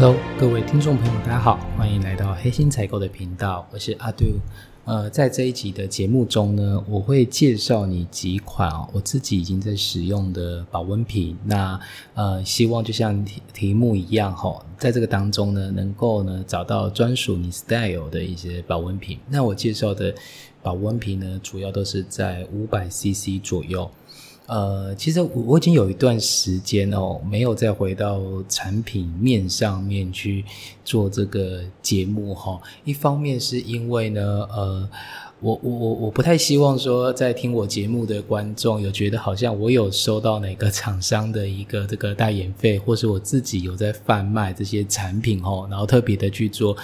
Hello，各位听众朋友，大家好，欢迎来到黑心采购的频道，我是阿杜。呃，在这一集的节目中呢，我会介绍你几款哦，我自己已经在使用的保温瓶。那呃，希望就像题题目一样哈，在这个当中呢，能够呢找到专属你 style 的一些保温瓶。那我介绍的保温瓶呢，主要都是在五百 CC 左右。呃，其实我我已经有一段时间哦，没有再回到产品面上面去做这个节目哈。一方面是因为呢，呃，我我我我不太希望说在听我节目的观众有觉得好像我有收到哪个厂商的一个这个代言费，或是我自己有在贩卖这些产品哦，然后特别的去做。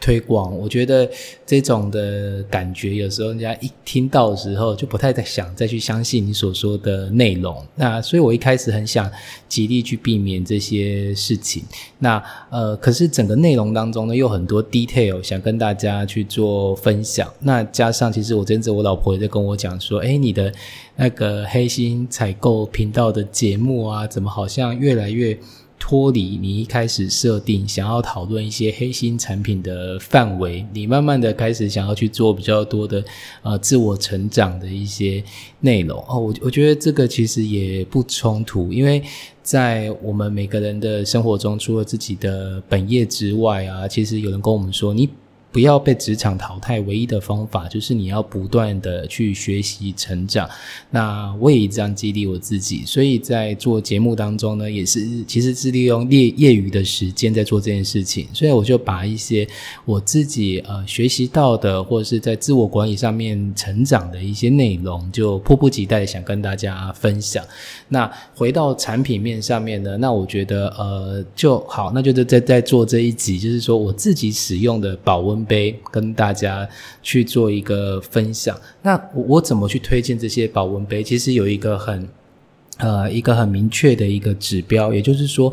推广，我觉得这种的感觉，有时候人家一听到的时候，就不太再想再去相信你所说的内容。那所以我一开始很想极力去避免这些事情。那呃，可是整个内容当中呢，有很多 detail 想跟大家去做分享。那加上其实我真子我老婆也在跟我讲说，哎，你的那个黑心采购频道的节目啊，怎么好像越来越。脱离你一开始设定想要讨论一些黑心产品的范围，你慢慢的开始想要去做比较多的呃自我成长的一些内容哦，我我觉得这个其实也不冲突，因为在我们每个人的生活中，除了自己的本业之外啊，其实有人跟我们说你。不要被职场淘汰，唯一的方法就是你要不断的去学习成长。那我也这样激励我自己，所以在做节目当中呢，也是其实是利用业业余的时间在做这件事情。所以我就把一些我自己呃学习到的，或者是在自我管理上面成长的一些内容，就迫不及待想跟大家分享。那回到产品面上面呢，那我觉得呃就好，那就在在在做这一集，就是说我自己使用的保温。杯跟大家去做一个分享。那我怎么去推荐这些保温杯？其实有一个很呃一个很明确的一个指标，也就是说。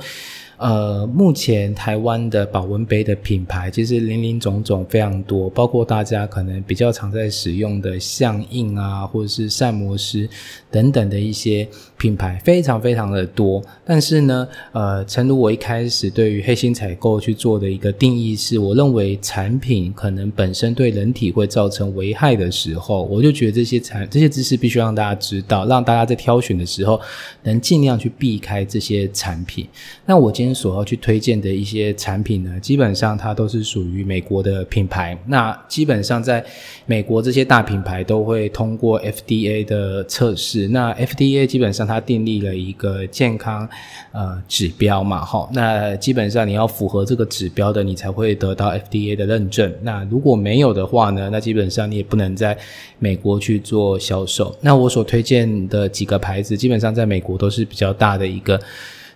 呃，目前台湾的保温杯的品牌其实林林总总非常多，包括大家可能比较常在使用的象印啊，或者是膳魔师等等的一些品牌，非常非常的多。但是呢，呃，诚如我一开始对于黑心采购去做的一个定义是，我认为产品可能本身对人体会造成危害的时候，我就觉得这些产这些知识必须让大家知道，让大家在挑选的时候能尽量去避开这些产品。那我今天所要去推荐的一些产品呢，基本上它都是属于美国的品牌。那基本上在美国这些大品牌都会通过 FDA 的测试。那 FDA 基本上它订立了一个健康呃指标嘛，哈。那基本上你要符合这个指标的，你才会得到 FDA 的认证。那如果没有的话呢，那基本上你也不能在美国去做销售。那我所推荐的几个牌子，基本上在美国都是比较大的一个。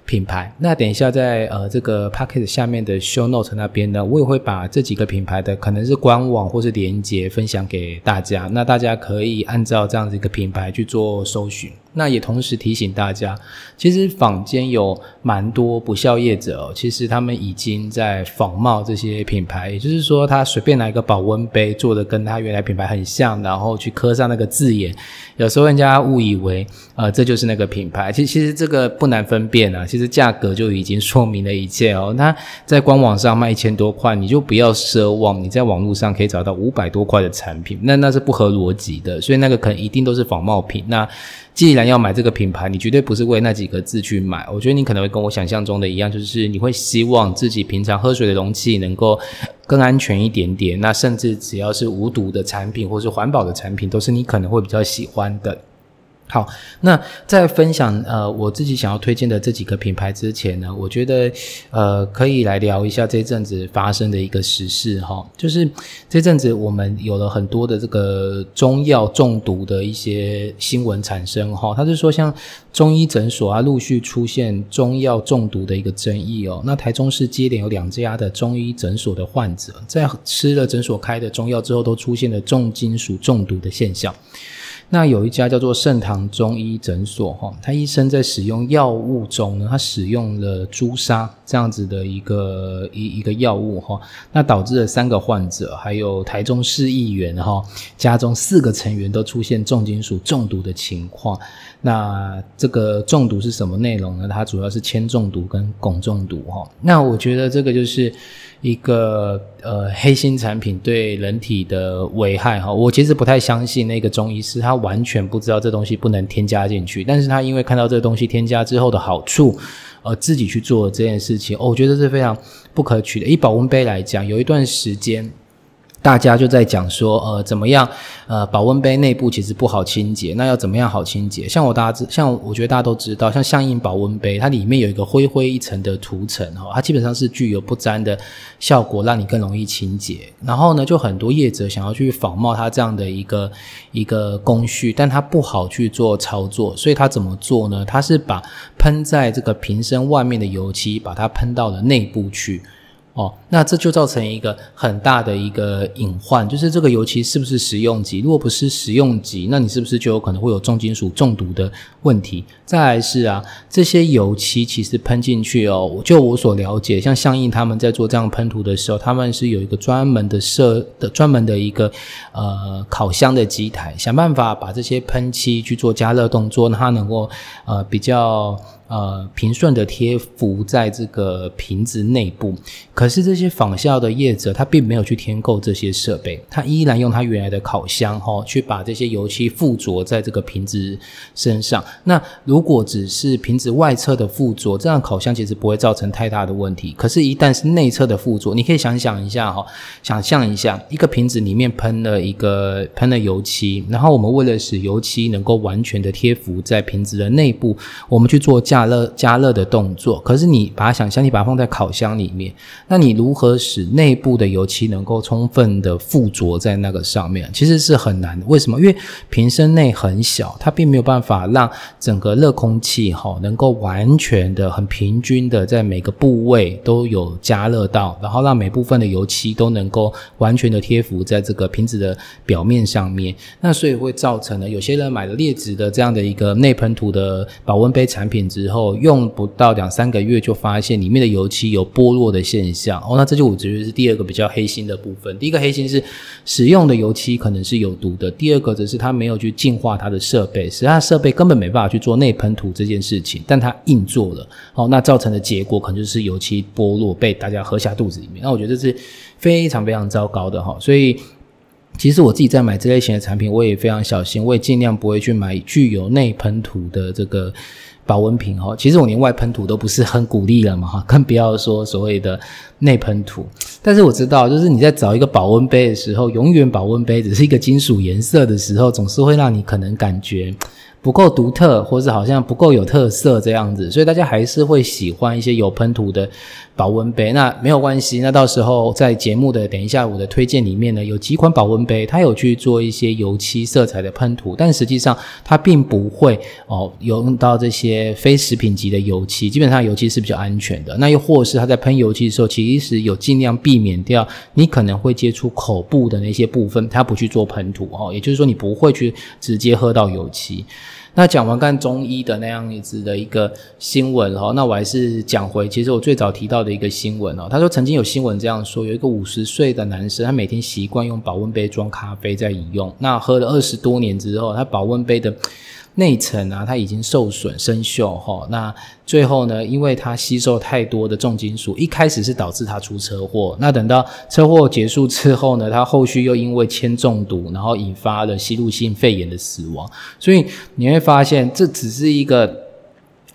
品牌，那等一下在呃这个 p a c k e t 下面的 show note 那边呢，我也会把这几个品牌的可能是官网或是连接分享给大家，那大家可以按照这样子一个品牌去做搜寻。那也同时提醒大家，其实坊间有蛮多不孝业者，其实他们已经在仿冒这些品牌，也就是说，他随便拿一个保温杯做的跟他原来品牌很像，然后去刻上那个字眼，有时候人家误以为，呃，这就是那个品牌。其，其实这个不难分辨啊，其实价格就已经说明了一切哦。那在官网上卖一千多块，你就不要奢望你在网络上可以找到五百多块的产品，那那是不合逻辑的。所以那个可能一定都是仿冒品。那既然要买这个品牌，你绝对不是为那几个字去买。我觉得你可能会跟我想象中的一样，就是你会希望自己平常喝水的容器能够更安全一点点。那甚至只要是无毒的产品或是环保的产品，都是你可能会比较喜欢的。好，那在分享呃我自己想要推荐的这几个品牌之前呢，我觉得呃可以来聊一下这阵子发生的一个时事哈，就是这阵子我们有了很多的这个中药中毒的一些新闻产生哈，他是说像中医诊所啊陆续出现中药中毒的一个争议哦，那台中市接连有两家的中医诊所的患者在吃了诊所开的中药之后，都出现了重金属中毒的现象。那有一家叫做盛唐中医诊所哈，他医生在使用药物中呢，他使用了朱砂这样子的一个一一个药物哈，那导致了三个患者，还有台中市议员哈家中四个成员都出现重金属中毒的情况。那这个中毒是什么内容呢？它主要是铅中毒跟汞中毒哈。那我觉得这个就是一个呃黑心产品对人体的危害哈。我其实不太相信那个中医师他完全不知道这东西不能添加进去，但是他因为看到这个东西添加之后的好处，呃自己去做这件事情，哦，我觉得是非常不可取的。以保温杯来讲，有一段时间。大家就在讲说，呃，怎么样？呃，保温杯内部其实不好清洁，那要怎么样好清洁？像我大家知，像我觉得大家都知道，像相应保温杯，它里面有一个灰灰一层的涂层，哦，它基本上是具有不粘的效果，让你更容易清洁。然后呢，就很多业者想要去仿冒它这样的一个一个工序，但它不好去做操作，所以它怎么做呢？它是把喷在这个瓶身外面的油漆，把它喷到了内部去。哦，那这就造成一个很大的一个隐患，就是这个油漆是不是食用级？如果不是食用级，那你是不是就有可能会有重金属中毒的问题？再来是啊，这些油漆其实喷进去哦，就我所了解，像相应他们在做这样喷涂的时候，他们是有一个专门的设的专门的一个呃烤箱的机台，想办法把这些喷漆去做加热动作，让它能够呃比较。呃，平顺的贴服在这个瓶子内部，可是这些仿效的业者他并没有去添购这些设备，他依然用他原来的烤箱哈，去把这些油漆附着在这个瓶子身上。那如果只是瓶子外侧的附着，这样烤箱其实不会造成太大的问题。可是，一旦是内侧的附着，你可以想想一下哈，想象一下，一个瓶子里面喷了一个喷了油漆，然后我们为了使油漆能够完全的贴服在瓶子的内部，我们去做加。加热加热的动作，可是你把它想象，你把它放在烤箱里面，那你如何使内部的油漆能够充分的附着在那个上面？其实是很难的。为什么？因为瓶身内很小，它并没有办法让整个热空气哈能够完全的、很平均的在每个部位都有加热到，然后让每部分的油漆都能够完全的贴服在这个瓶子的表面上面。那所以会造成呢，有些人买了劣质的这样的一个内喷涂的保温杯产品之用不到两三个月就发现里面的油漆有剥落的现象哦，那这就我觉得是第二个比较黑心的部分。第一个黑心是使用的油漆可能是有毒的，第二个则是他没有去净化他的设备，使他设备根本没办法去做内喷涂这件事情，但他硬做了哦，那造成的结果可能就是油漆剥落被大家喝下肚子里面。那我觉得这是非常非常糟糕的哈，所以。其实我自己在买这类型的产品，我也非常小心，我也尽量不会去买具有内喷涂的这个保温瓶哈。其实我连外喷涂都不是很鼓励了嘛哈，更不要说所谓的内喷涂。但是我知道，就是你在找一个保温杯的时候，永远保温杯只是一个金属颜色的时候，总是会让你可能感觉。不够独特，或是好像不够有特色这样子，所以大家还是会喜欢一些有喷涂的保温杯。那没有关系，那到时候在节目的等一下我的推荐里面呢，有几款保温杯，它有去做一些油漆色彩的喷涂，但实际上它并不会哦用到这些非食品级的油漆，基本上油漆是比较安全的。那又或是它在喷油漆的时候，其实有尽量避免掉你可能会接触口部的那些部分，它不去做喷涂哦，也就是说你不会去直接喝到油漆。那讲完看中医的那样子的一个新闻哈，那我还是讲回，其实我最早提到的一个新闻哦，他说曾经有新闻这样说，有一个五十岁的男生，他每天习惯用保温杯装咖啡在饮用，那喝了二十多年之后，他保温杯的。内层啊，它已经受损生锈哈。那最后呢，因为它吸收太多的重金属，一开始是导致它出车祸。那等到车祸结束之后呢，它后续又因为铅中毒，然后引发了吸入性肺炎的死亡。所以你会发现，这只是一个。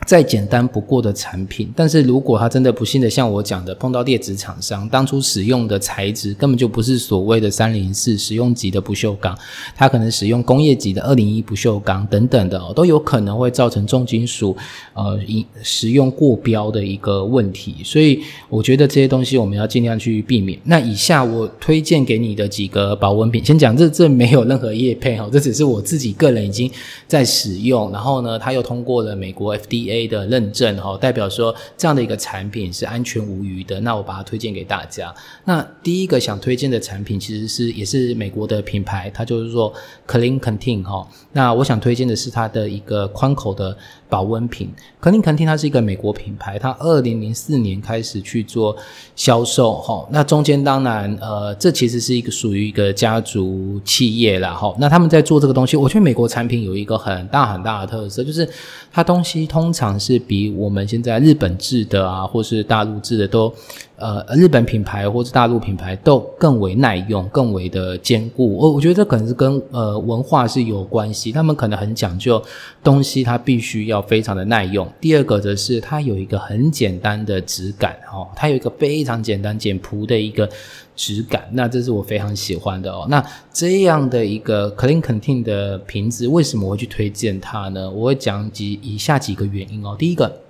再简单不过的产品，但是如果他真的不幸的像我讲的，碰到劣质厂商，当初使用的材质根本就不是所谓的三零四使用级的不锈钢，它可能使用工业级的二零一不锈钢等等的哦，都有可能会造成重金属呃使用过标的一个问题。所以我觉得这些东西我们要尽量去避免。那以下我推荐给你的几个保温瓶，先讲这这没有任何业配哈，这只是我自己个人已经在使用，然后呢，它又通过了美国 FDA。A 的认证哈，代表说这样的一个产品是安全无虞的。那我把它推荐给大家。那第一个想推荐的产品其实是也是美国的品牌，它就是说 Clean Contain 哈。那我想推荐的是它的一个宽口的。保温瓶，肯定肯定它是一个美国品牌，它二零零四年开始去做销售，哈，那中间当然，呃，这其实是一个属于一个家族企业啦，哈，那他们在做这个东西，我觉得美国产品有一个很大很大的特色，就是它东西通常是比我们现在日本制的啊，或是大陆制的都。呃，日本品牌或是大陆品牌都更为耐用，更为的坚固。我我觉得这可能是跟呃文化是有关系，他们可能很讲究东西，它必须要非常的耐用。第二个则是它有一个很简单的质感，哦，它有一个非常简单简朴的一个质感，那这是我非常喜欢的哦。那这样的一个 Clean Contain 的瓶子，为什么我会去推荐它呢？我会讲几以下几个原因哦。第一个，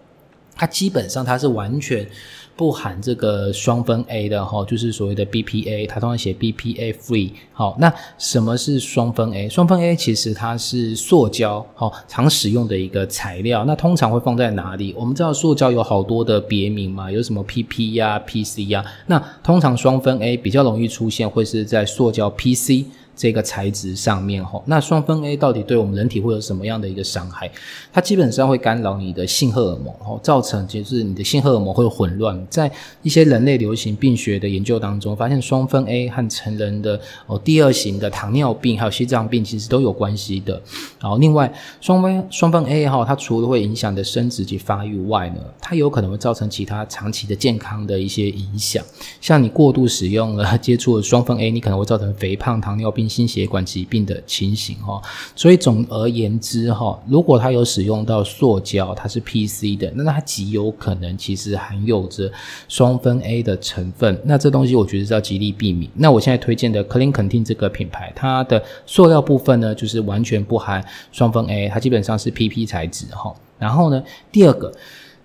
它基本上它是完全。不含这个双酚 A 的哈，就是所谓的 BPA，它通常写 BPA free。好，那什么是双酚 A？双酚 A 其实它是塑胶，好常使用的一个材料。那通常会放在哪里？我们知道塑胶有好多的别名嘛，有什么 PP 呀、PC 呀。那通常双酚 A 比较容易出现，会是在塑胶 PC。这个材质上面吼，那双酚 A 到底对我们人体会有什么样的一个伤害？它基本上会干扰你的性荷尔蒙，吼，造成就是你的性荷尔蒙会混乱。在一些人类流行病学的研究当中，发现双酚 A 和成人的哦第二型的糖尿病还有心脏病其实都有关系的。然后另外双酚双酚 A 哈，它除了会影响的生殖及发育外呢，它有可能会造成其他长期的健康的一些影响。像你过度使用了接触了双酚 A，你可能会造成肥胖、糖尿病。心血管疾病的情形哈，所以总而言之哈，如果它有使用到塑胶，它是 PC 的，那它极有可能其实含有着双酚 A 的成分。那这东西我觉得是要极力避免。那我现在推荐的 Clean c o n t i n 这个品牌，它的塑料部分呢，就是完全不含双酚 A，它基本上是 PP 材质哈。然后呢，第二个。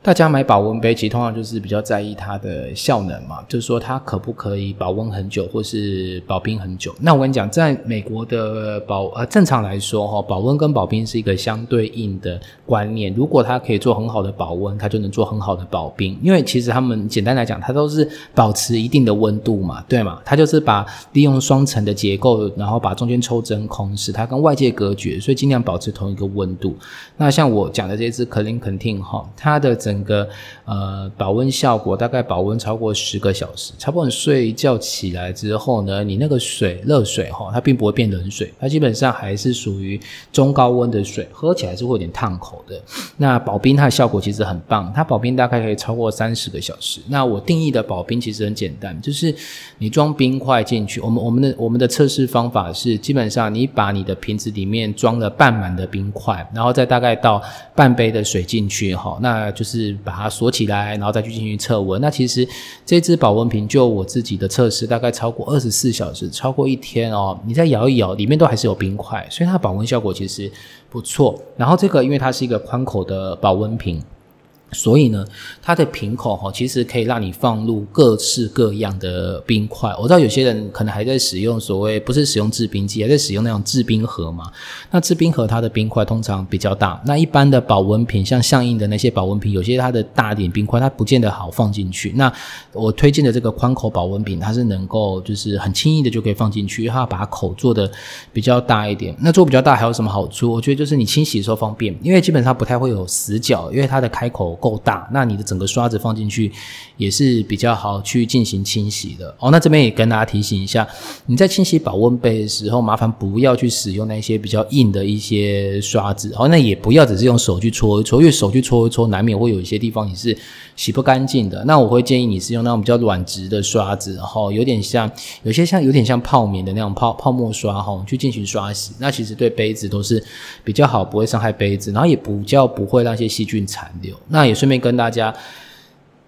大家买保温杯，其实通常就是比较在意它的效能嘛，就是说它可不可以保温很久，或是保冰很久。那我跟你讲，在美国的保呃正常来说哈，保温跟保冰是一个相对应的观念。如果它可以做很好的保温，它就能做很好的保冰。因为其实他们简单来讲，它都是保持一定的温度嘛，对嘛？它就是把利用双层的结构，然后把中间抽真空，使它跟外界隔绝，所以尽量保持同一个温度。那像我讲的这只 Clean Contin 哈，它的整整个呃保温效果大概保温超过十个小时，差不多你睡一觉起来之后呢，你那个水热水哈，它并不会变冷水，它基本上还是属于中高温的水，喝起来是会有点烫口的。那保冰它的效果其实很棒，它保冰大概可以超过三十个小时。那我定义的保冰其实很简单，就是你装冰块进去，我们我们的我们的测试方法是，基本上你把你的瓶子里面装了半满的冰块，然后再大概倒半杯的水进去哈，那就是。是把它锁起来，然后再去进行测温。那其实这只保温瓶，就我自己的测试，大概超过二十四小时，超过一天哦。你再摇一摇，里面都还是有冰块，所以它保温效果其实不错。然后这个，因为它是一个宽口的保温瓶。所以呢，它的瓶口哈，其实可以让你放入各式各样的冰块。我知道有些人可能还在使用所谓不是使用制冰机，还在使用那种制冰盒嘛。那制冰盒它的冰块通常比较大。那一般的保温瓶，像相应的那些保温瓶，有些它的大点冰块，它不见得好放进去。那我推荐的这个宽口保温瓶，它是能够就是很轻易的就可以放进去，它把口做的比较大一点。那做比较大还有什么好处？我觉得就是你清洗的时候方便，因为基本上不太会有死角，因为它的开口。够大，那你的整个刷子放进去也是比较好去进行清洗的哦。那这边也跟大家提醒一下，你在清洗保温杯的时候，麻烦不要去使用那些比较硬的一些刷子哦。那也不要只是用手去搓一搓，因为手去搓一搓，难免会有一些地方你是洗不干净的。那我会建议你是用那种比较软质的刷子，然后有点像有些像有点像泡棉的那种泡泡沫刷哈，去进行刷洗。那其实对杯子都是比较好，不会伤害杯子，然后也比较不会让一些细菌残留。那也顺便跟大家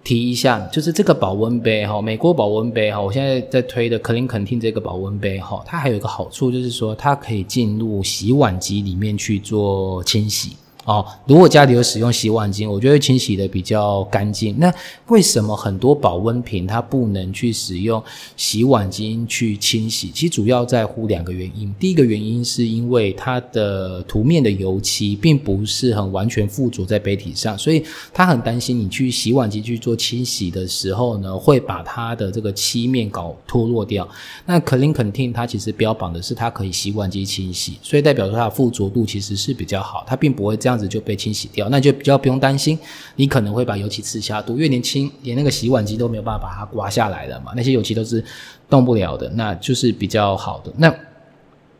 提一下，就是这个保温杯哈，美国保温杯哈，我现在在推的 Clean Contin 这个保温杯哈，它还有一个好处就是说，它可以进入洗碗机里面去做清洗。哦，如果家里有使用洗碗巾，我觉得清洗的比较干净。那为什么很多保温瓶它不能去使用洗碗巾去清洗？其实主要在乎两个原因。第一个原因是因为它的涂面的油漆并不是很完全附着在杯体上，所以他很担心你去洗碗机去做清洗的时候呢，会把它的这个漆面搞脱落掉。那 Clean Contain 它其实标榜的是它可以洗碗机清洗，所以代表说它的附着度其实是比较好，它并不会这样。样子就被清洗掉，那就比较不用担心，你可能会把油漆吃下肚，越年轻连那个洗碗机都没有办法把它刮下来了嘛，那些油漆都是动不了的，那就是比较好的。那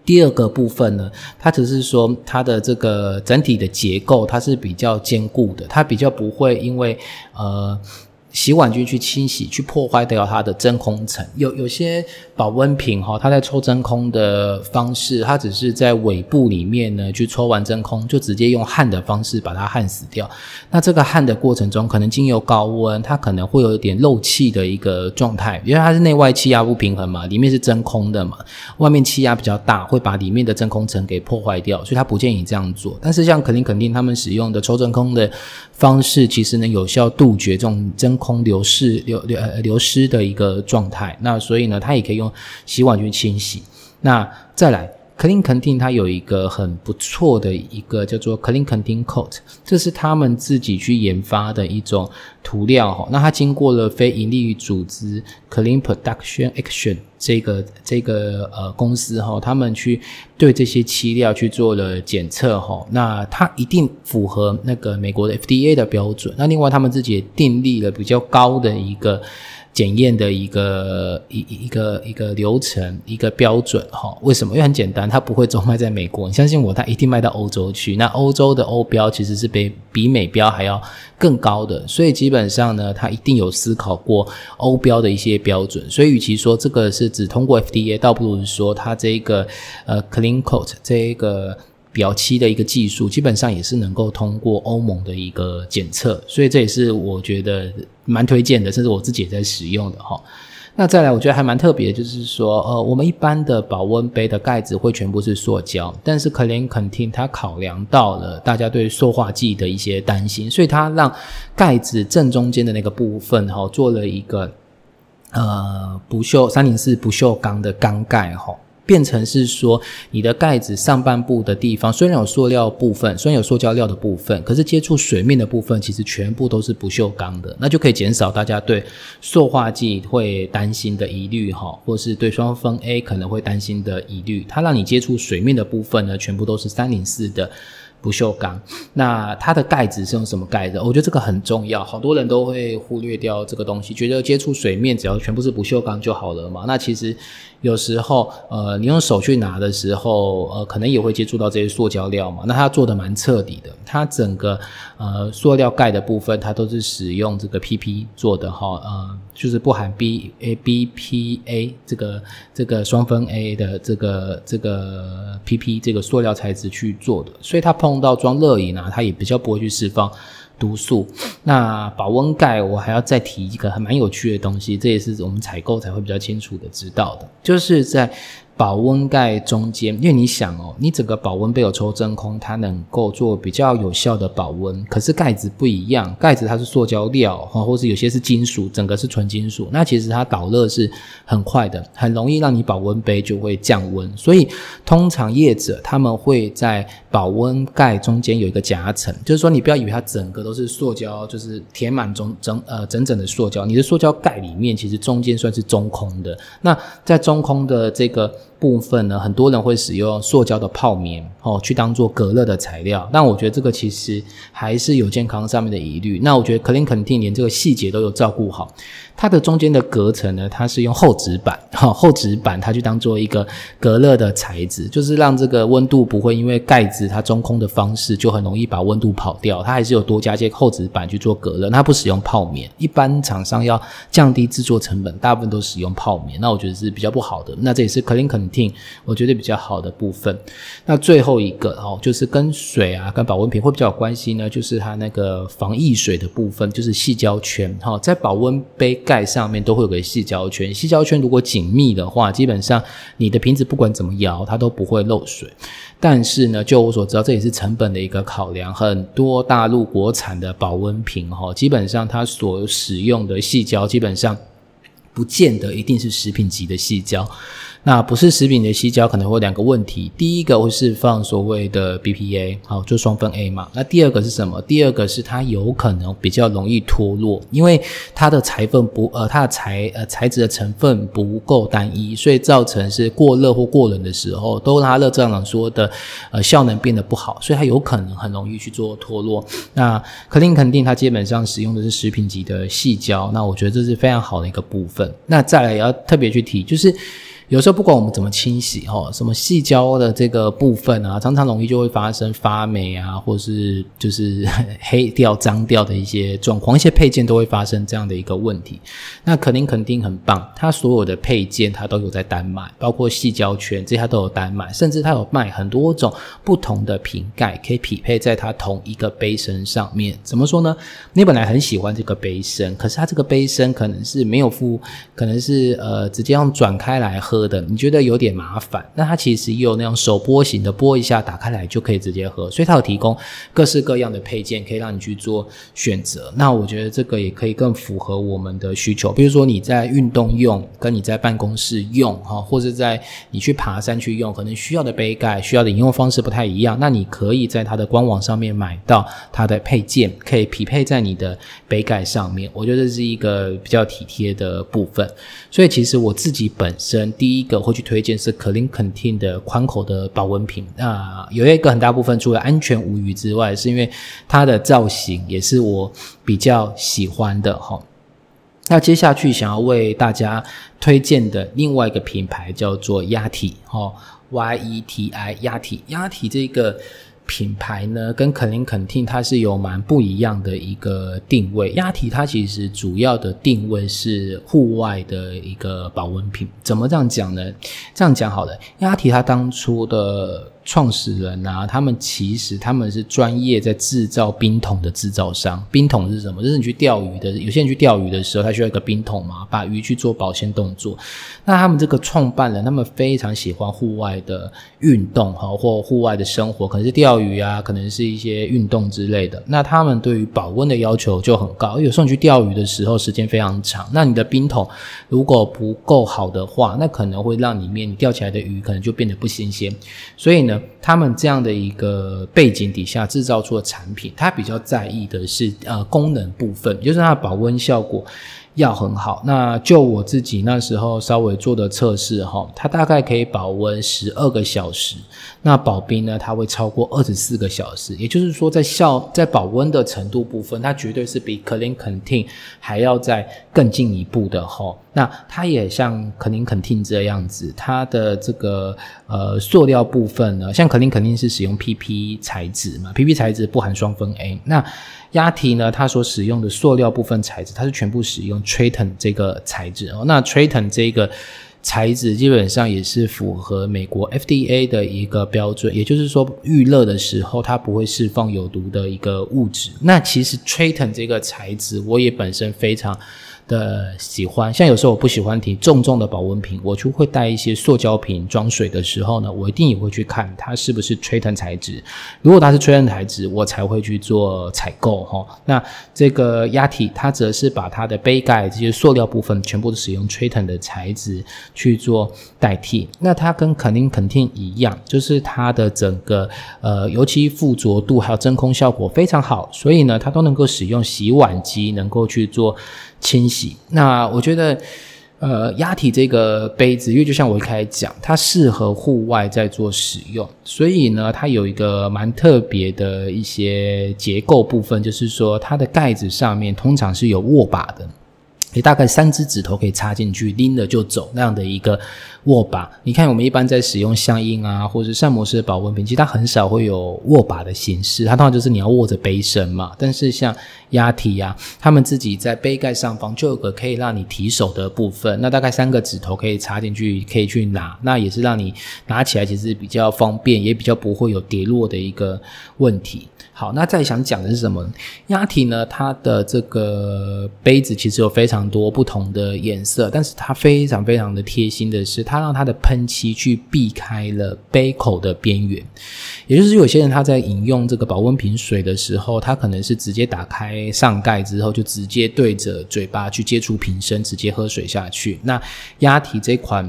第二个部分呢，它只是说它的这个整体的结构它是比较坚固的，它比较不会因为呃。洗碗巾去清洗，去破坏掉它的真空层。有有些保温瓶哈，它在抽真空的方式，它只是在尾部里面呢去抽完真空，就直接用焊的方式把它焊死掉。那这个焊的过程中，可能经由高温，它可能会有一点漏气的一个状态，因为它是内外气压不平衡嘛，里面是真空的嘛，外面气压比较大，会把里面的真空层给破坏掉，所以它不建议这样做。但是像肯定肯定他们使用的抽真空的方式，其实能有效杜绝这种真。空流失流流呃流失的一个状态，那所以呢，它也可以用洗碗去清洗。那再来。Clean Contain 它有一个很不错的一个叫做 Clean Contain Coat，这是他们自己去研发的一种涂料哈。那它经过了非盈利组织 Clean Production Action 这个这个呃公司哈，他们去对这些漆料去做了检测哈。那它一定符合那个美国的 FDA 的标准。那另外他们自己也订立了比较高的一个。检验的一个一一个一个流程一个标准哈，为什么？因为很简单，它不会总卖在美国，你相信我，它一定卖到欧洲去。那欧洲的欧标其实是比比美标还要更高的，所以基本上呢，它一定有思考过欧标的一些标准。所以，与其说这个是只通过 FDA，倒不如说它这个呃 Clean Coat 这一个。表漆的一个技术，基本上也是能够通过欧盟的一个检测，所以这也是我觉得蛮推荐的，甚至我自己也在使用的哈。那再来，我觉得还蛮特别，就是说，呃，我们一般的保温杯的盖子会全部是塑胶，但是 Clean c o n t i n 它考量到了大家对塑化剂的一些担心，所以它让盖子正中间的那个部分哈做了一个呃不锈三零四不锈钢的钢盖哈。变成是说，你的盖子上半部的地方虽然有塑料部分，虽然有塑胶料的部分，可是接触水面的部分其实全部都是不锈钢的，那就可以减少大家对塑化剂会担心的疑虑哈，或是对双酚 A 可能会担心的疑虑。它让你接触水面的部分呢，全部都是三零四的。不锈钢，那它的盖子是用什么盖的？我觉得这个很重要，好多人都会忽略掉这个东西，觉得接触水面只要全部是不锈钢就好了嘛。那其实有时候，呃，你用手去拿的时候，呃，可能也会接触到这些塑胶料嘛。那它做的蛮彻底的，它整个呃塑料盖的部分，它都是使用这个 PP 做的哈，呃，就是不含 B A B P A 这个这个双酚 A 的这个这个 PP 这个塑料材质去做的，所以它碰。碰到装热饮啊，它也比较不会去释放毒素。那保温盖，我还要再提一个还蛮有趣的东西，这也是我们采购才会比较清楚的知道的，就是在。保温盖中间，因为你想哦，你整个保温杯有抽真空，它能够做比较有效的保温。可是盖子不一样，盖子它是塑胶料哈，或是有些是金属，整个是纯金属。那其实它导热是很快的，很容易让你保温杯就会降温。所以通常业者他们会在保温盖中间有一个夹层，就是说你不要以为它整个都是塑胶，就是填满整整呃整整的塑胶。你的塑胶盖里面其实中间算是中空的。那在中空的这个。部分呢，很多人会使用塑胶的泡棉哦，去当做隔热的材料。那我觉得这个其实还是有健康上面的疑虑。那我觉得 Clean Contain 连这个细节都有照顾好。它的中间的隔层呢，它是用厚纸板，哈，厚纸板它去当做一个隔热的材质，就是让这个温度不会因为盖子它中空的方式就很容易把温度跑掉。它还是有多加些厚纸板去做隔热，它不使用泡棉。一般厂商要降低制作成本，大部分都使用泡棉，那我觉得是比较不好的。那这也是 Clean Contain。定，我觉得比较好的部分。那最后一个哦，就是跟水啊、跟保温瓶会比较有关系呢，就是它那个防溢水的部分，就是细胶圈哈，在保温杯盖上面都会有个细胶圈，细胶圈如果紧密的话，基本上你的瓶子不管怎么摇，它都不会漏水。但是呢，就我所知道，这也是成本的一个考量。很多大陆国产的保温瓶哈，基本上它所使用的细胶，基本上不见得一定是食品级的细胶。那不是食品的细胶可能会有两个问题，第一个会释放所谓的 BPA，好，就双酚 A 嘛。那第二个是什么？第二个是它有可能比较容易脱落，因为它的材分不呃，它的材呃材质的成分不够单一，所以造成是过热或过冷的时候，都拉热这样说的呃效能变得不好，所以它有可能很容易去做脱落。那肯定肯定它基本上使用的是食品级的细胶，那我觉得这是非常好的一个部分。那再来也要特别去提，就是。有时候不管我们怎么清洗哈，什么细胶的这个部分啊，常常容易就会发生发霉啊，或是就是 黑掉、脏掉的一些状况，一些配件都会发生这样的一个问题。那肯定肯定很棒，它所有的配件它都有在单卖，包括细胶圈这些它都有单卖，甚至它有卖很多种不同的瓶盖，可以匹配在它同一个杯身上面。怎么说呢？你本来很喜欢这个杯身，可是它这个杯身可能是没有附，可能是呃直接用转开来喝。你觉得有点麻烦，那它其实也有那种手拨型的，拨一下打开来就可以直接喝，所以它有提供各式各样的配件，可以让你去做选择。那我觉得这个也可以更符合我们的需求，比如说你在运动用，跟你在办公室用哈，或者在你去爬山去用，可能需要的杯盖、需要的饮用方式不太一样。那你可以在它的官网上面买到它的配件，可以匹配在你的杯盖上面。我觉得这是一个比较体贴的部分。所以其实我自己本身第一。个会去推荐是 Clean Contain 的宽口的保温瓶。那有一个很大部分除了安全无虞之外，是因为它的造型也是我比较喜欢的哈。那接下去想要为大家推荐的另外一个品牌叫做压体哈，Y E T I 压体压体这个。品牌呢，跟肯林肯汀它是有蛮不一样的一个定位。亚体它其实主要的定位是户外的一个保温瓶。怎么这样讲呢？这样讲好了，亚体它当初的。创始人啊，他们其实他们是专业在制造冰桶的制造商。冰桶是什么？就是你去钓鱼的，有些人去钓鱼的时候，他需要一个冰桶嘛，把鱼去做保鲜动作。那他们这个创办人，他们非常喜欢户外的运动哈，或户外的生活，可能是钓鱼啊，可能是一些运动之类的。那他们对于保温的要求就很高。有时候你去钓鱼的时候，时间非常长，那你的冰桶如果不够好的话，那可能会让里面你钓起来的鱼可能就变得不新鲜。所以呢。他们这样的一个背景底下制造出的产品，他比较在意的是呃功能部分，就是它的保温效果要很好。那就我自己那时候稍微做的测试哈，它大概可以保温十二个小时。那保冰呢，它会超过二十四个小时。也就是说，在效在保温的程度部分，它绝对是比 Clean Contain 还要再更进一步的吼。那它也像肯定肯定这样子，它的这个呃塑料部分呢，像肯定肯定是使用 PP 材质嘛，PP 材质不含双酚 A。那压提呢，它所使用的塑料部分材质，它是全部使用 Triton 这个材质哦。那 Triton 这个材质基本上也是符合美国 FDA 的一个标准，也就是说预热的时候它不会释放有毒的一个物质。那其实 Triton 这个材质，我也本身非常。的喜欢，像有时候我不喜欢提重重的保温瓶，我就会带一些塑胶瓶装水的时候呢，我一定也会去看它是不是 Triton 材质。如果它是 Triton 材质，我才会去做采购哈。那这个压体，它则是把它的杯盖这些塑料部分全部都使用 Triton 的材质去做代替。那它跟肯定肯定一样，就是它的整个呃油漆附着度还有真空效果非常好，所以呢，它都能够使用洗碗机能够去做。清洗，那我觉得，呃，压体这个杯子，因为就像我一开始讲，它适合户外在做使用，所以呢，它有一个蛮特别的一些结构部分，就是说它的盖子上面通常是有握把的。你大概三只指头可以插进去，拎了就走那样的一个握把。你看，我们一般在使用相印啊，或者是膳魔师的保温瓶，其实它很少会有握把的形式，它通常就是你要握着杯身嘛。但是像压体呀，他们自己在杯盖上方就有个可以让你提手的部分，那大概三个指头可以插进去，可以去拿，那也是让你拿起来其实比较方便，也比较不会有跌落的一个问题。好，那再想讲的是什么？压体呢？它的这个杯子其实有非常多不同的颜色，但是它非常非常的贴心的是，它它让它的喷漆去避开了杯口的边缘。也就是有些人他在饮用这个保温瓶水的时候，他可能是直接打开上盖之后，就直接对着嘴巴去接触瓶身，直接喝水下去。那压体这款。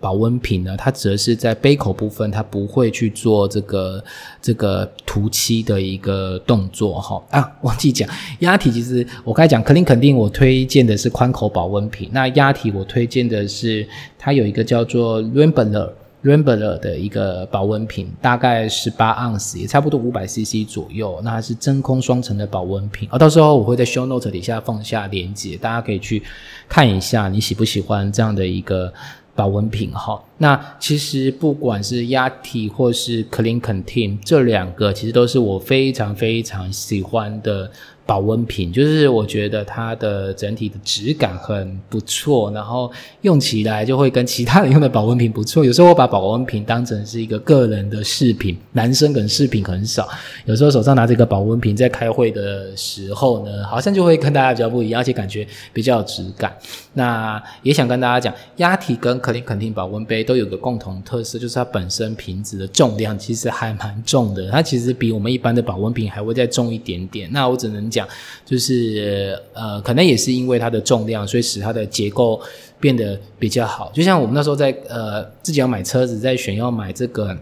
保温瓶呢，它则是在杯口部分，它不会去做这个这个涂漆的一个动作哈啊，忘记讲压体，其实我刚才讲肯定肯定，我推荐的是宽口保温瓶。那压体我推荐的是它有一个叫做 Rambler Rambler 的一个保温瓶，大概十八盎司，也差不多五百 CC 左右。那它是真空双层的保温瓶啊，到时候我会在 Show Note 底下放下链接，大家可以去看一下，你喜不喜欢这样的一个。保温瓶哈，那其实不管是 Yeti 或是 Clean Contain 这两个，其实都是我非常非常喜欢的。保温瓶就是我觉得它的整体的质感很不错，然后用起来就会跟其他人用的保温瓶不错。有时候我把保温瓶当成是一个个人的饰品，男生可能饰品很少。有时候手上拿这个保温瓶在开会的时候呢，好像就会跟大家比较不一样，而且感觉比较有质感。那也想跟大家讲，压体跟可林肯定保温杯都有个共同特色，就是它本身瓶子的重量其实还蛮重的，它其实比我们一般的保温瓶还会再重一点点。那我只能讲。讲就是呃，可能也是因为它的重量，所以使它的结构变得比较好。就像我们那时候在呃自己要买车子，在选要买这个。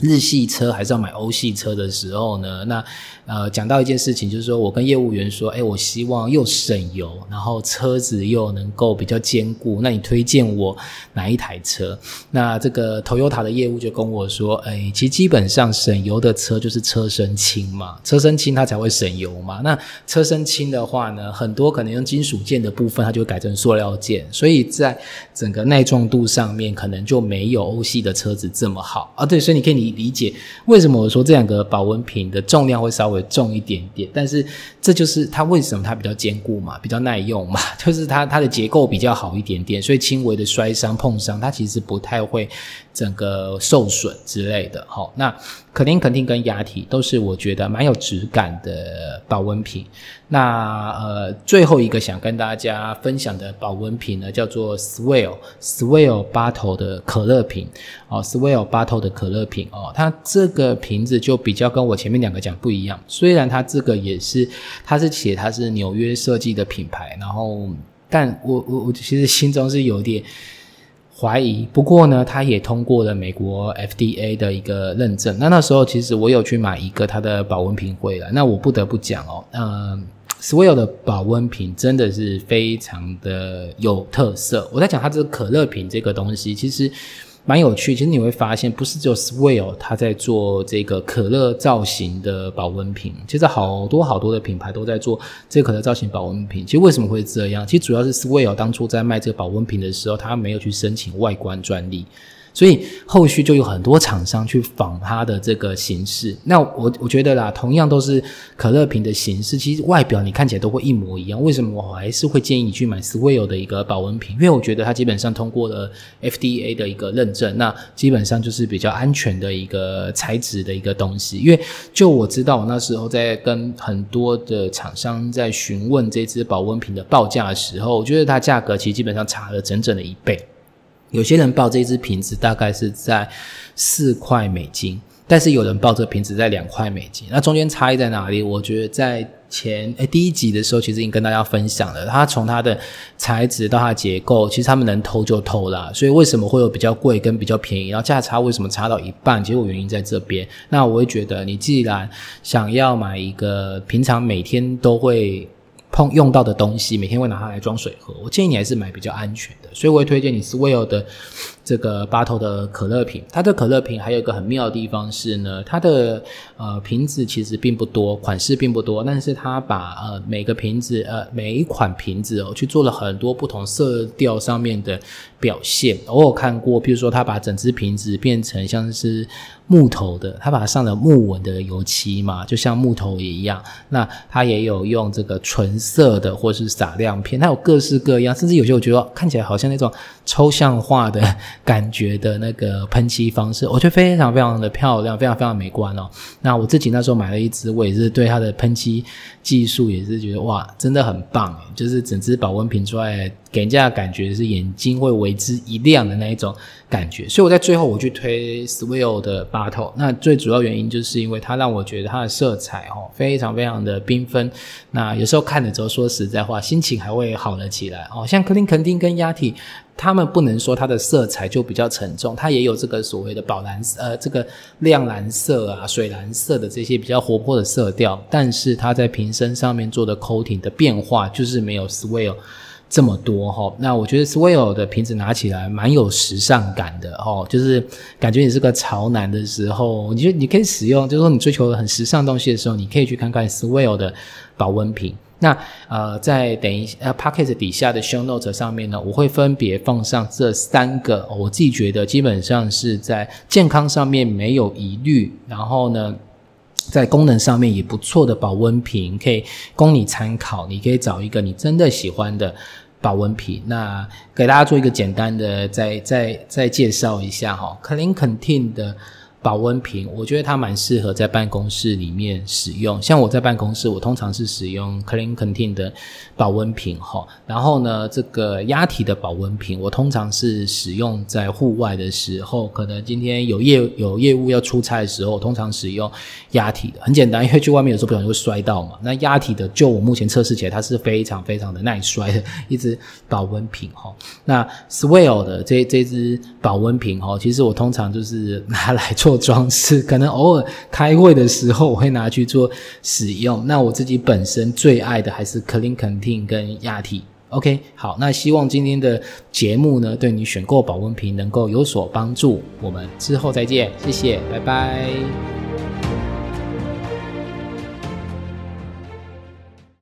日系车还是要买欧系车的时候呢？那呃，讲到一件事情，就是说我跟业务员说，哎，我希望又省油，然后车子又能够比较坚固。那你推荐我哪一台车？那这个 Toyota 的业务就跟我说，哎，其实基本上省油的车就是车身轻嘛，车身轻它才会省油嘛。那车身轻的话呢，很多可能用金属件的部分，它就会改成塑料件，所以在整个耐撞度上面，可能就没有欧系的车子这么好啊。对，所以你可以理。理解为什么我说这两个保温瓶的重量会稍微重一点点，但是这就是它为什么它比较坚固嘛，比较耐用嘛，就是它它的结构比较好一点点，所以轻微的摔伤碰伤，它其实不太会整个受损之类的。好，那。肯定肯定跟雅体都是我觉得蛮有质感的保温瓶。那呃，最后一个想跟大家分享的保温瓶呢，叫做 Swell Swell Bottle 的可乐瓶哦，Swell Bottle 的可乐瓶哦，它这个瓶子就比较跟我前面两个讲不一样。虽然它这个也是，它是写它是纽约设计的品牌，然后，但我我我其实心中是有点。怀疑，不过呢，它也通过了美国 FDA 的一个认证。那那时候其实我有去买一个它的保温瓶回来。那我不得不讲哦，呃，Swell 的保温瓶真的是非常的有特色。我在讲它这个可乐瓶这个东西，其实。蛮有趣，其实你会发现，不是只有 Swell 它在做这个可乐造型的保温瓶，其实好多好多的品牌都在做这个可乐造型保温瓶。其实为什么会这样？其实主要是 Swell 当初在卖这个保温瓶的时候，它没有去申请外观专利。所以后续就有很多厂商去仿它的这个形式。那我我觉得啦，同样都是可乐瓶的形式，其实外表你看起来都会一模一样。为什么我还是会建议你去买 Swell 的一个保温瓶？因为我觉得它基本上通过了 FDA 的一个认证，那基本上就是比较安全的一个材质的一个东西。因为就我知道，我那时候在跟很多的厂商在询问这支保温瓶的报价的时候，我觉得它价格其实基本上差了整整的一倍。有些人报这一只瓶子大概是在四块美金，但是有人报这瓶子在两块美金，那中间差异在哪里？我觉得在前诶第一集的时候，其实已经跟大家分享了，它从它的材质到它的结构，其实他们能偷就偷啦。所以为什么会有比较贵跟比较便宜？然后价差为什么差到一半？结果原因在这边。那我会觉得，你既然想要买一个平常每天都会。碰用到的东西，每天会拿它来装水喝。我建议你还是买比较安全的，所以我会推荐你 Swell 的这个巴特的可乐瓶。它的可乐瓶还有一个很妙的地方是呢，它的呃瓶子其实并不多，款式并不多，但是它把呃每个瓶子呃每一款瓶子哦去做了很多不同色调上面的表现。我有看过，比如说它把整只瓶子变成像是木头的，它把它上了木纹的油漆嘛，就像木头一样。那它也有用这个纯色的或是撒亮片，它有各式各样，甚至有些我觉得看起来好像那种抽象化的感觉的那个喷漆方式，我觉得非常非常的漂亮，非常非常美观哦。那我自己那时候买了一支，我也是对它的喷漆技术也是觉得哇，真的很棒就是整支保温瓶出来给人家的感觉是眼睛会为之一亮的那一种感觉。所以我在最后我去推 Swell 的 battle，那最主要原因就是因为它让我觉得它的色彩哦非常非常的缤纷。那有时候看了之后，说实在话，心情还会好了起来哦。像克林肯丁跟亚体，他们不能说它的色彩就比较沉重，它也有这个所谓的宝蓝呃这个亮蓝色啊、水蓝色的这些比较活泼的色调，但是它在瓶身上面做的 coating 的变化就是没有 Swell 这么多哈。那我觉得 Swell 的瓶子拿起来蛮有时尚感的哦，就是感觉你是个潮男的时候，你觉得你可以使用，就是说你追求很时尚东西的时候，你可以去看看 Swell 的。保温瓶，那呃，在等一呃 p o c k e t 底下的 show Note 上面呢，我会分别放上这三个，我自己觉得基本上是在健康上面没有疑虑，然后呢，在功能上面也不错的保温瓶，可以供你参考。你可以找一个你真的喜欢的保温瓶。那给大家做一个简单的再再再介绍一下哈，Clean Contain 的。保温瓶，我觉得它蛮适合在办公室里面使用。像我在办公室，我通常是使用 Clean Contain 的保温瓶哈。然后呢，这个压体的保温瓶，我通常是使用在户外的时候，可能今天有业有业务要出差的时候，我通常使用压体的。很简单，因为去外面有时候不小心会摔到嘛。那压体的，就我目前测试起来，它是非常非常的耐摔的 一支保温瓶哈。那 Swell 的这这支保温瓶哈，其实我通常就是拿来做。做装饰，可能偶尔开会的时候我会拿去做使用。那我自己本身最爱的还是 Clean c o n t i n 跟亚体。OK，好，那希望今天的节目呢，对你选购保温瓶能够有所帮助。我们之后再见，谢谢，拜拜。